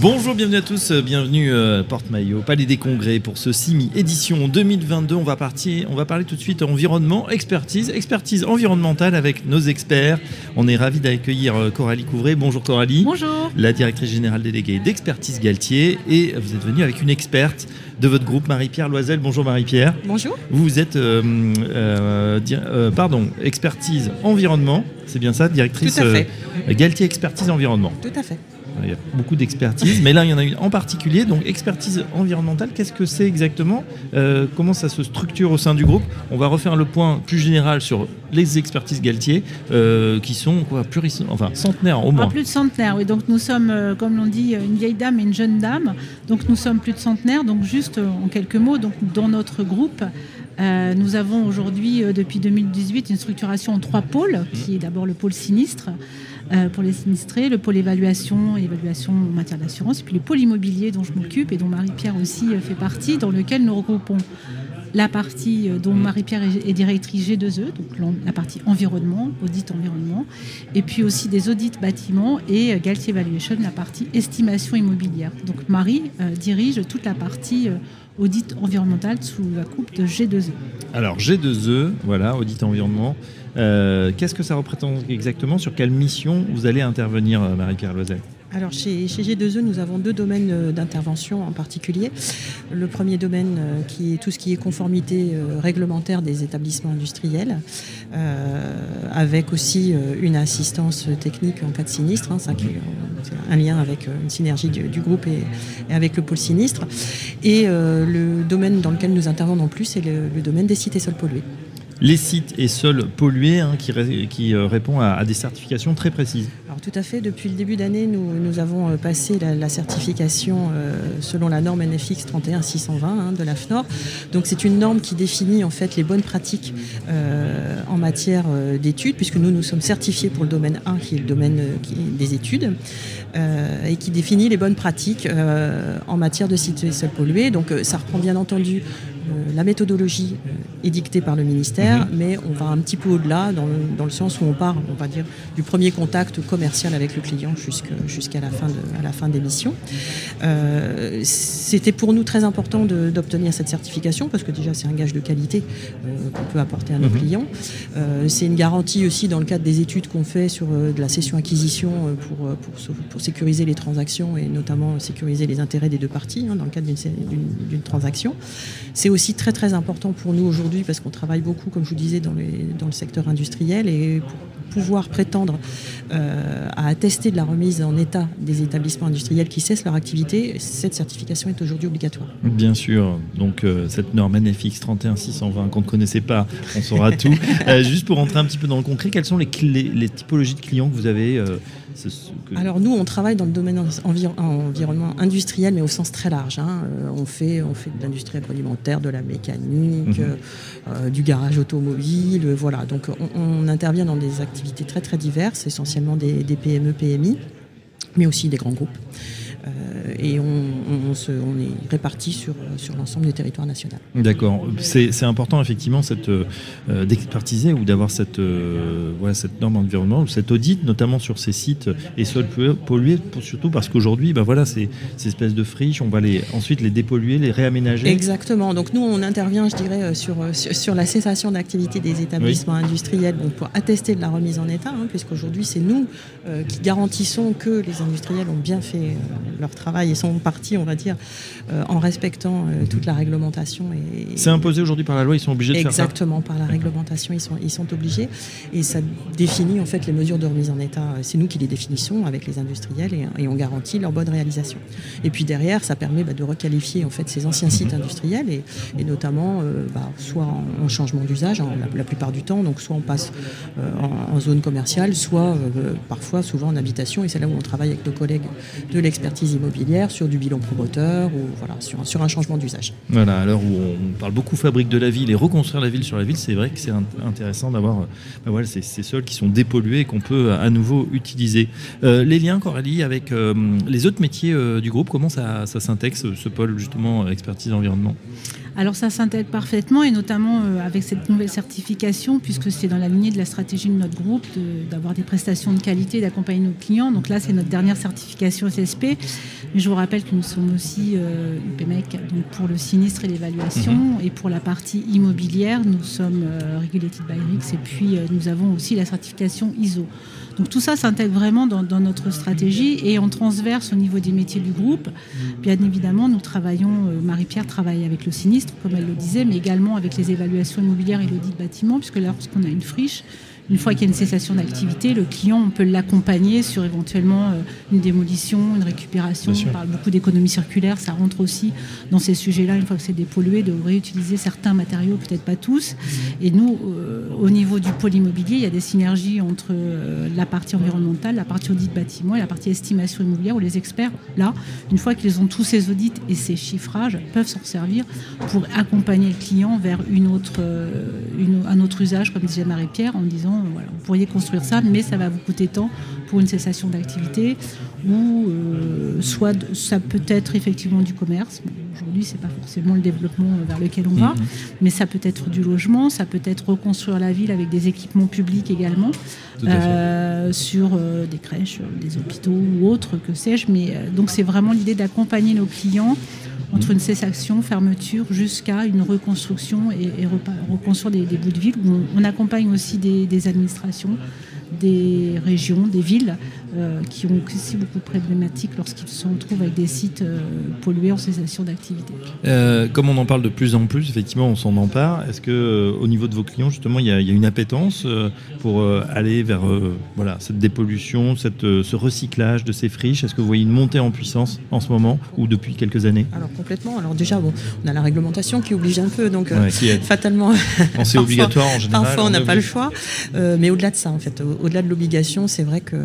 Bonjour, bienvenue à tous, bienvenue euh, Porte-Maillot, Palais des Congrès pour ce CIMI édition 2022. On va partir, on va parler tout de suite environnement, expertise, expertise environnementale avec nos experts. On est ravis d'accueillir euh, Coralie Couvray. Bonjour Coralie. Bonjour. La directrice générale déléguée d'expertise Galtier et vous êtes venue avec une experte de votre groupe, Marie-Pierre Loisel. Bonjour Marie-Pierre. Bonjour. Vous êtes, euh, euh, di- euh, pardon, expertise environnement, c'est bien ça, directrice Tout à fait. euh, Galtier expertise environnement. Tout à fait. Il y a beaucoup d'expertise, mais là il y en a une en particulier. Donc expertise environnementale, qu'est-ce que c'est exactement Euh, Comment ça se structure au sein du groupe? On va refaire le point plus général sur les expertises Galtier, euh, qui sont quoi, puris- enfin centenaires au Ah, moins. plus de centenaire, oui. Donc nous sommes, euh, comme l'on dit, une vieille dame et une jeune dame. Donc nous sommes plus de centenaire. Donc juste en quelques mots, donc dans notre groupe, euh, nous avons aujourd'hui, euh, depuis 2018, une structuration en trois pôles, qui est d'abord le pôle sinistre. Euh, pour les sinistrés, le pôle évaluation, évaluation en matière d'assurance, et puis le pôle immobilier dont je m'occupe et dont Marie-Pierre aussi euh, fait partie, dans lequel nous regroupons la partie euh, dont Marie-Pierre est directrice G2E, donc la partie environnement, audit environnement, et puis aussi des audits bâtiments et Galtier Valuation, la partie estimation immobilière. Donc Marie dirige toute la partie audit environnemental sous la coupe de G2E. Alors G2E, voilà, audit environnement. Euh, Qu'est-ce que ça représente exactement? Sur quelle mission vous allez intervenir, euh, Marie-Pierre Loisel? Alors chez, chez G2E, nous avons deux domaines euh, d'intervention en particulier. Le premier domaine qui est tout ce qui est conformité réglementaire des établissements industriels, euh, avec aussi une assistance technique en cas de sinistre, hein, ça qui un lien avec une synergie du, du groupe et, et avec le pôle sinistre. Et euh, le domaine dans lequel nous intervenons en plus, c'est le, domaine des et sols pollués. Les sites et sols pollués hein, qui, euh, répond à, des certifications très précises. Alors tout à fait, depuis le début d'année, nous, avons euh, passé la, certification euh, selon la norme NFX 31620 hein, de la FNOR. Donc c'est une norme qui définit en fait les bonnes pratiques en matière d'études, puisque nous nous sommes certifiés pour le domaine 1 qui est le domaine des études, et qui définit les bonnes pratiques en matière de sites et sols pollués. Donc ça reprend bien entendu la méthodologie euh, édictée par le ministère, mais on va un petit peu au-delà dans le, dans le sens où on part, on va dire, du premier contact commercial avec le client jusqu'à la la fin des missions. Euh, C'était pour nous très important d'obtenir cette certification parce que déjà c'est un gage de qualité euh, qu'on peut apporter à nos Mhm. clients. Euh, c'est une garantie aussi dans le cadre des études qu'on fait sur euh, de la cession-acquisition euh, pour, euh, pour, pour sécuriser les transactions et notamment sécuriser les intérêts des deux parties hein, dans le cadre d'une transaction. C'est aussi très très important pour nous aujourd'hui parce qu'on travaille beaucoup, comme je vous disais, dans, les- dans le secteur industriel et pour pouvoir prétendre euh, à attester de la remise en état des établissements industriels qui cessent leur activité, cette certification est aujourd'hui obligatoire. Bien sûr, donc euh, cette norme NFX 31620 qu'on ne connaissait pas, on saura tout. Euh, juste pour rentrer un petit peu dans le concret, quelles sont les, typologies de clients que vous avez c'est ce que- Alors nous, on travaille dans le domaine envi- environnement industriel, mais au sens très large. hein. On, fait, on fait de l'industrie agroalimentaire, de la mécanique, Mhm. du garage automobile, voilà. Donc on, on intervient dans des activités très très diverses, essentiellement des, PME, PMI, mais aussi des grands groupes. Euh, et on, on se- on est répartis sur, sur l'ensemble du territoire national. D'accord, c'est important effectivement cette, euh, euh, d'expertiser ou d'avoir cette, euh, voilà, cette norme environnement ou cet audit, notamment sur ces sites et sols pollués- pour- surtout parce qu'aujourd'hui, bah voilà, ces, ces espèces de friches, on va les, ensuite les dépolluer, les réaménager. Exactement. Donc nous, on intervient, je dirais, euh, sur, euh, sur, sur la cessation d'activité des établissements industriels donc pour attester de la remise en état, hein, puisqu'aujourd'hui, c'est nous euh, qui garantissons que les industriels ont bien fait euh, leur travail et sont partis, on va dire, euh, en respectant euh, toute la réglementation. Et, C'est imposé aujourd'hui par la loi, ils sont obligés de faire ça. Exactement, par la réglementation, ils sont, ils sont obligés. Et ça définit en fait les mesures de remise en état. C'est nous qui les définissons avec les industriels et, et on garantit leur bonne réalisation. Et puis derrière, ça permet bah, de requalifier en fait ces anciens sites industriels et, et notamment euh, bah, soit en, en changement d'usage hein, la, la plupart du temps, donc soit on passe euh, en, en zone commerciale, soit euh, parfois, souvent en habitation. Et c'est là où on travaille avec nos collègues de l'expertise immobilière sur du bilan promoteurs ou voilà, sur, sur un changement d'usage. Voilà, à l'heure où on parle beaucoup fabrique de la ville et reconstruire la ville sur la ville, c'est vrai que c'est intéressant d'avoir ben voilà, ces, sols qui sont dépollués et qu'on peut à nouveau utiliser. les liens, Coralie, avec les autres métiers du groupe, comment ça, ça s'intègre, ce pôle justement expertise environnement? Alors ça s'intègre parfaitement et notamment euh, avec cette nouvelle certification puisque c'est dans la lignée de la stratégie de notre groupe d'avoir des prestations de qualité d'accompagner nos clients. Donc là c'est notre dernière certification SSP. Mais je vous rappelle que nous sommes aussi euh, UPMEC donc pour le sinistre et l'évaluation mhm. et pour la partie immobilière nous sommes euh, Regulated by RICS et puis nous avons aussi la certification ISO. Donc tout ça s'intègre vraiment dans, notre stratégie et en transverse au niveau des métiers du groupe. Bien évidemment, nous travaillons, euh, Marie-Pierre travaille avec le sinistre, comme elle le disait, mais également avec les évaluations immobilières et l'audit bâtiment, puisque lorsqu'on a une friche, une fois qu'il y a une cessation d'activité, le client, on peut l'accompagner sur éventuellement euh, une démolition, une récupération. On parle beaucoup d'économie circulaire, ça rentre aussi dans ces sujets-là, une fois que c'est dépollué, de réutiliser certains matériaux, peut-être pas tous. Et nous, euh, au niveau du pôle immobilier, il y a des synergies entre euh, la partie environnementale, la partie audit bâtiment et la partie estimation immobilière, où les experts, là, une fois qu'ils ont tous ces audits et ces chiffrages, peuvent s'en servir pour accompagner le client vers une autre, un autre usage, comme disait Marie-Pierre, en disant vous pourriez construire ça, mais ça va vous coûter tant pour une cessation d'activité, ou euh, soit ça peut être effectivement du commerce. Aujourd'hui, ce n'est pas forcément le développement vers lequel on va, mhm. mais ça peut être du logement, ça peut être reconstruire la ville avec des équipements publics également, euh, sur euh, des crèches, des hôpitaux ou autres, que sais-je. Mais donc c'est vraiment l'idée d'accompagner nos clients entre une cessation, fermeture, jusqu'à une reconstruction et, reconstruire des, bouts de ville. on, accompagne aussi des administrations des régions, des villes euh, qui ont aussi beaucoup de problématiques lorsqu'ils se retrouvent avec des sites euh, pollués en cessation d'activité. Euh, comme on en parle de plus en plus, effectivement, on s'en empare. Est-ce que au niveau de vos clients, justement, il y, a, une appétence pour aller vers voilà cette dépollution, cette, ce recyclage de ces friches? Est-ce que vous voyez une montée en puissance en ce moment ou depuis quelques années? Alors complètement. Alors déjà, bon, on a la réglementation qui oblige un peu, donc fatalement. C'est obligatoire en général. Parfois, on n'a pas le choix. mais au-delà de ça, en fait, au-delà de l'obligation, c'est vrai qu'on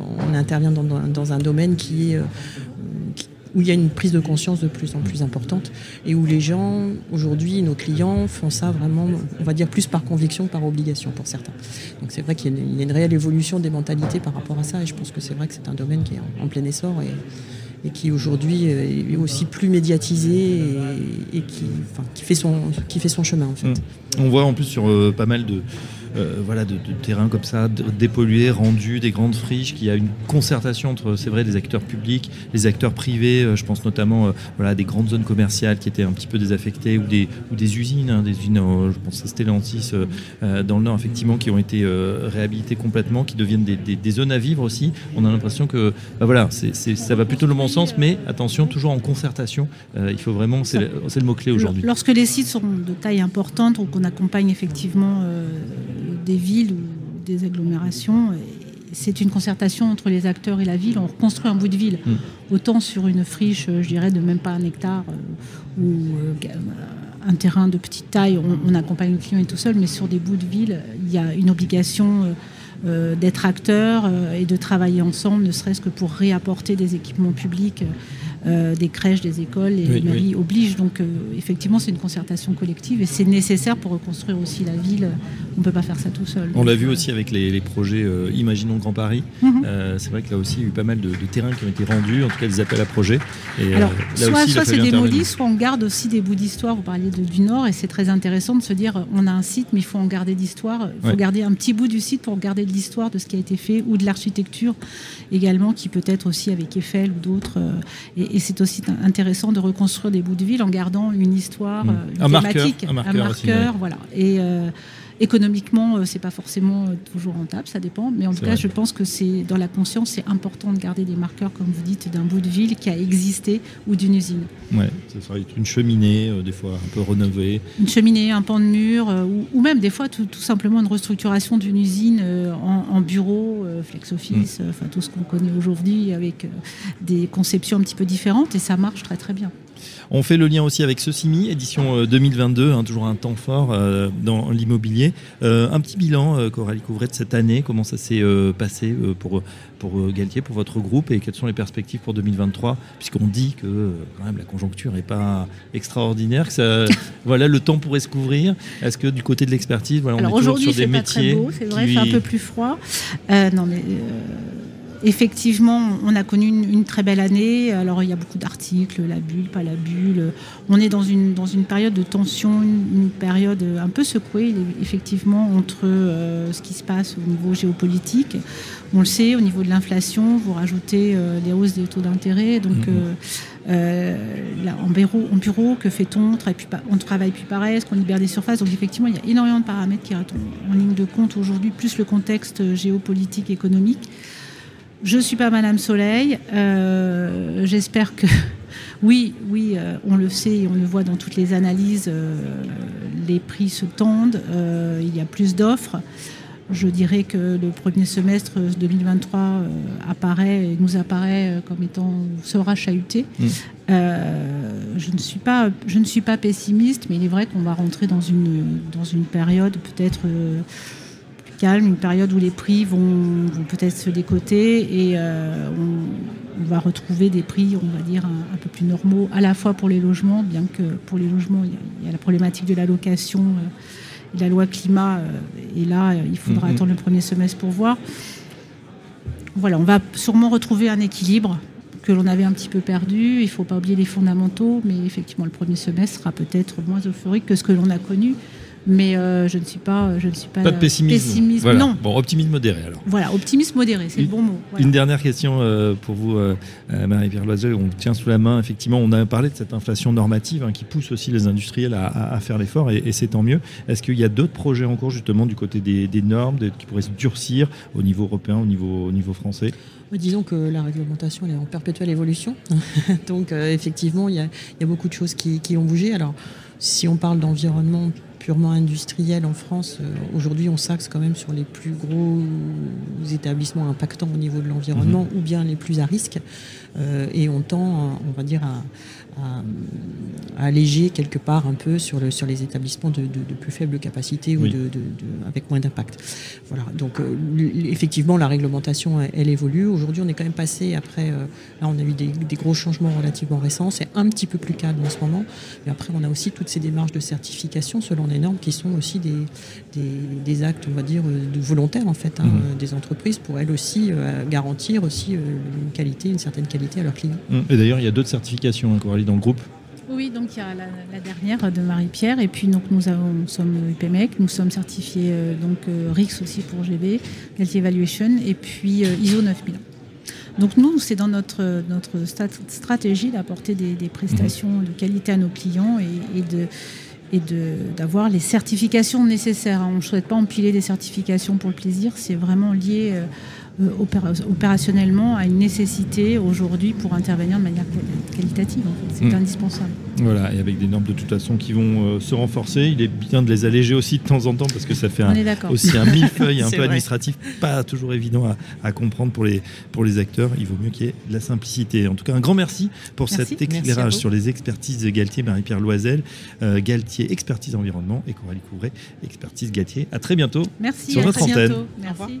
euh, intervient dans, un domaine euh, où il y a une prise de conscience de plus en plus importante et où les gens, aujourd'hui, nos clients font ça vraiment, on va dire, plus par conviction que par obligation pour certains. Donc c'est vrai qu'il y, a une réelle évolution des mentalités par rapport à ça et je pense que c'est vrai que c'est un domaine qui est en, plein essor et, qui aujourd'hui est aussi plus médiatisé et, qui, fait son, qui fait son chemin en fait. Mmh. On voit en plus sur euh, pas mal de euh, voilà, de, terrains comme ça, dépollués, rendus, des grandes friches, qu'il y a une concertation entre, c'est vrai, les acteurs publics, les acteurs privés. Euh, je pense notamment euh, voilà, des grandes zones commerciales qui étaient un petit peu désaffectées ou des, ou des usines, hein, des usines, je pense à Stellantis dans le Nord, effectivement, qui ont été réhabilitées complètement, qui deviennent des, zones à vivre aussi. On a l'impression que bah voilà, c'est, ça va plutôt le bon sens, mais attention, toujours en concertation. il faut vraiment, c'est le, le mot-clé aujourd'hui. Lorsque les sites sont de taille importante ou qu'on accompagne effectivement des villes ou des agglomérations. C'est une concertation entre les acteurs et la ville. On reconstruit un bout de ville, hmm. autant sur une friche, je dirais, de même pas un hectare euh, ou euh, un terrain de petite taille. On, accompagne le client et tout seul, mais sur des bouts de ville, il y a une obligation. Euh, d'être acteur et de travailler ensemble, ne serait-ce que pour réapporter des équipements publics euh, des crèches, des écoles, et les mairies obligent. Donc euh, effectivement, c'est une concertation collective et c'est nécessaire pour reconstruire aussi la ville. On ne peut pas faire ça tout seul. On l'a vu aussi avec les, projets euh, Imaginons Grand Paris. Mhm. c'est vrai que là aussi, il y a eu pas mal de, terrains qui ont été rendus, en tout cas des appels à projets. Et, Alors, soit, soit c'est démoli, soit on garde aussi des bouts d'histoire. Vous parliez du Nord et c'est très intéressant de se dire on a un site, mais il faut en garder d'histoire. Il faut garder un petit bout du site pour garder de l'histoire de ce qui a été fait ou de l'architecture également, qui peut être aussi avec Eiffel ou d'autres. Et, et c'est aussi intéressant de reconstruire des bouts de ville en gardant une histoire, mmh. une un thématique, marqueur, un marqueur, voilà. Et euh, économiquement, euh, c'est pas forcément euh, toujours rentable, ça dépend. Mais en tout cas, je pense que c'est dans la conscience, c'est important de garder des marqueurs, comme vous dites, d'un bout de ville qui a existé ou d'une usine. Ouais, ça serait une cheminée, des fois un peu rénovée. Une cheminée, un pan de mur, ou, même des fois tout, simplement une restructuration d'une usine en, bureau, flex office, mmh. enfin tout ce qu'on connaît aujourd'hui avec des conceptions un petit peu différentes, et ça marche très très bien. On fait le lien aussi avec Socimi, édition 2022, hein, toujours un temps fort dans l'immobilier. un petit bilan, Coralie Couvret, de cette année, comment ça s'est passé pour, pour Galtier, pour votre groupe, et quelles sont les perspectives pour 2023, puisqu'on dit que quand même la conjoncture n'est pas extraordinaire, que ça, voilà, le temps pourrait se couvrir. Est-ce que du côté de l'expertise, voilà, on est toujours sur des métiers. C'est vrai, c'est un peu plus froid. non, mais effectivement, on a connu une, très belle année. Alors, il y a beaucoup d'articles, la bulle, pas la bulle. On est dans une, dans une période de tension, une, période un peu secouée, effectivement, entre euh, ce qui se passe au niveau géopolitique. On le sait, au niveau de l'inflation, vous rajoutez euh, les hausses des taux d'intérêt. Donc, mhm. euh, en, bureau, en bureau, que fait-on? On travaille plus pareil, est-ce qu'on libère des surfaces? Donc, effectivement, il y a énormément de paramètres qui rentrent en ligne de compte aujourd'hui, plus le contexte géopolitique, économique. Je ne suis pas Madame Soleil. Euh, j'espère que. Oui, oui, euh, on le sait, on le voit dans toutes les analyses, euh, les prix se tendent, il y a plus d'offres. Je dirais que le premier semestre 2023 apparaît, nous apparaît comme étant sera chahuté. Mm. je, ne suis pas, je ne suis pas pessimiste, mais il est vrai qu'on va rentrer dans une, dans une période peut-être calme, une période où les prix vont, peut-être se décoter et euh, on, va retrouver des prix, on va dire, un, peu plus normaux, à la fois pour les logements, bien que pour les logements, il y a, la problématique de la location euh, la loi climat, euh, et là, il faudra mhm. attendre le premier semestre pour voir. Voilà, on va sûrement retrouver un équilibre que l'on avait un petit peu perdu. Il ne faut pas oublier les fondamentaux, mais effectivement, le premier semestre sera peut-être moins euphorique que ce que l'on a connu mais euh, je ne suis pas, je ne suis pas, pas de pessimisme. Non. Bon, optimisme modéré alors. Voilà, optimisme modéré, c'est le bon mot. Une dernière question euh, pour vous, euh, Marie-Pierre Loisel. On tient sous la main, effectivement, on a parlé de cette inflation normative hein, qui pousse aussi les industriels à, faire l'effort, et, c'est tant mieux. Est-ce qu'il y a d'autres projets en cours justement du côté des, normes qui pourraient se durcir au niveau européen, au niveau, au niveau français? Disons que la réglementation est en perpétuelle évolution. Donc effectivement, il y, a, beaucoup de choses qui, qui ont bougé. Alors si on parle d'environnement purement industriel en France, euh, aujourd'hui on s'axe quand même sur les plus gros établissements impactants au niveau de l'environnement mhm. ou bien les plus à risque. Euh, et on tend, on va dire, à, alléger quelque part un peu sur, le, sur les établissements de, plus faible capacité ou de, avec moins d'impact. Voilà. Donc euh, effectivement, la réglementation, elle, évolue. Aujourd'hui, on est quand même passé après. là, on a eu des, des, gros changements relativement récents. C'est un petit peu plus calme en ce moment. Mais après, on a aussi toutes ces démarches de certification selon les normes qui sont aussi des, des, actes, on va dire, de volontaires en fait, hein, mhm. des entreprises pour elles aussi euh, garantir aussi euh, une qualité, une certaine qualité à leurs clients. Et d'ailleurs, il y a d'autres certifications, hein, Coralie, dans le groupe oui, donc il y a la, dernière de Marie-Pierre, et puis donc nous, avons, nous sommes UPMEC, nous sommes certifiés euh, donc RIX aussi pour GB, Quality Evaluation, et puis ISO 9000. Donc nous, c'est dans notre, notre stratégie d'apporter des, prestations mhm. de qualité à nos clients et de et d'avoir les certifications nécessaires. On ne souhaite pas empiler des certifications pour le plaisir, c'est vraiment lié euh, euh, opérationnellement à une nécessité aujourd'hui pour intervenir de manière qualitative. C'est mm. indispensable. Voilà, et avec des normes de toute façon qui vont euh, se renforcer, il est bien de les alléger aussi de temps en temps parce que ça fait aussi un millefeuille un peu administratif, pas toujours évident à, comprendre pour les, pour les acteurs. Il vaut mieux qu'il y ait de la simplicité. En tout cas, un grand merci pour cet éclairage sur les expertises de Galtier, Marie-Pierre Loisel, euh, Galtier Expertise Environnement et Coralie Couvret, Expertise Galtier. À très bientôt merci, sur notre antenne. Merci.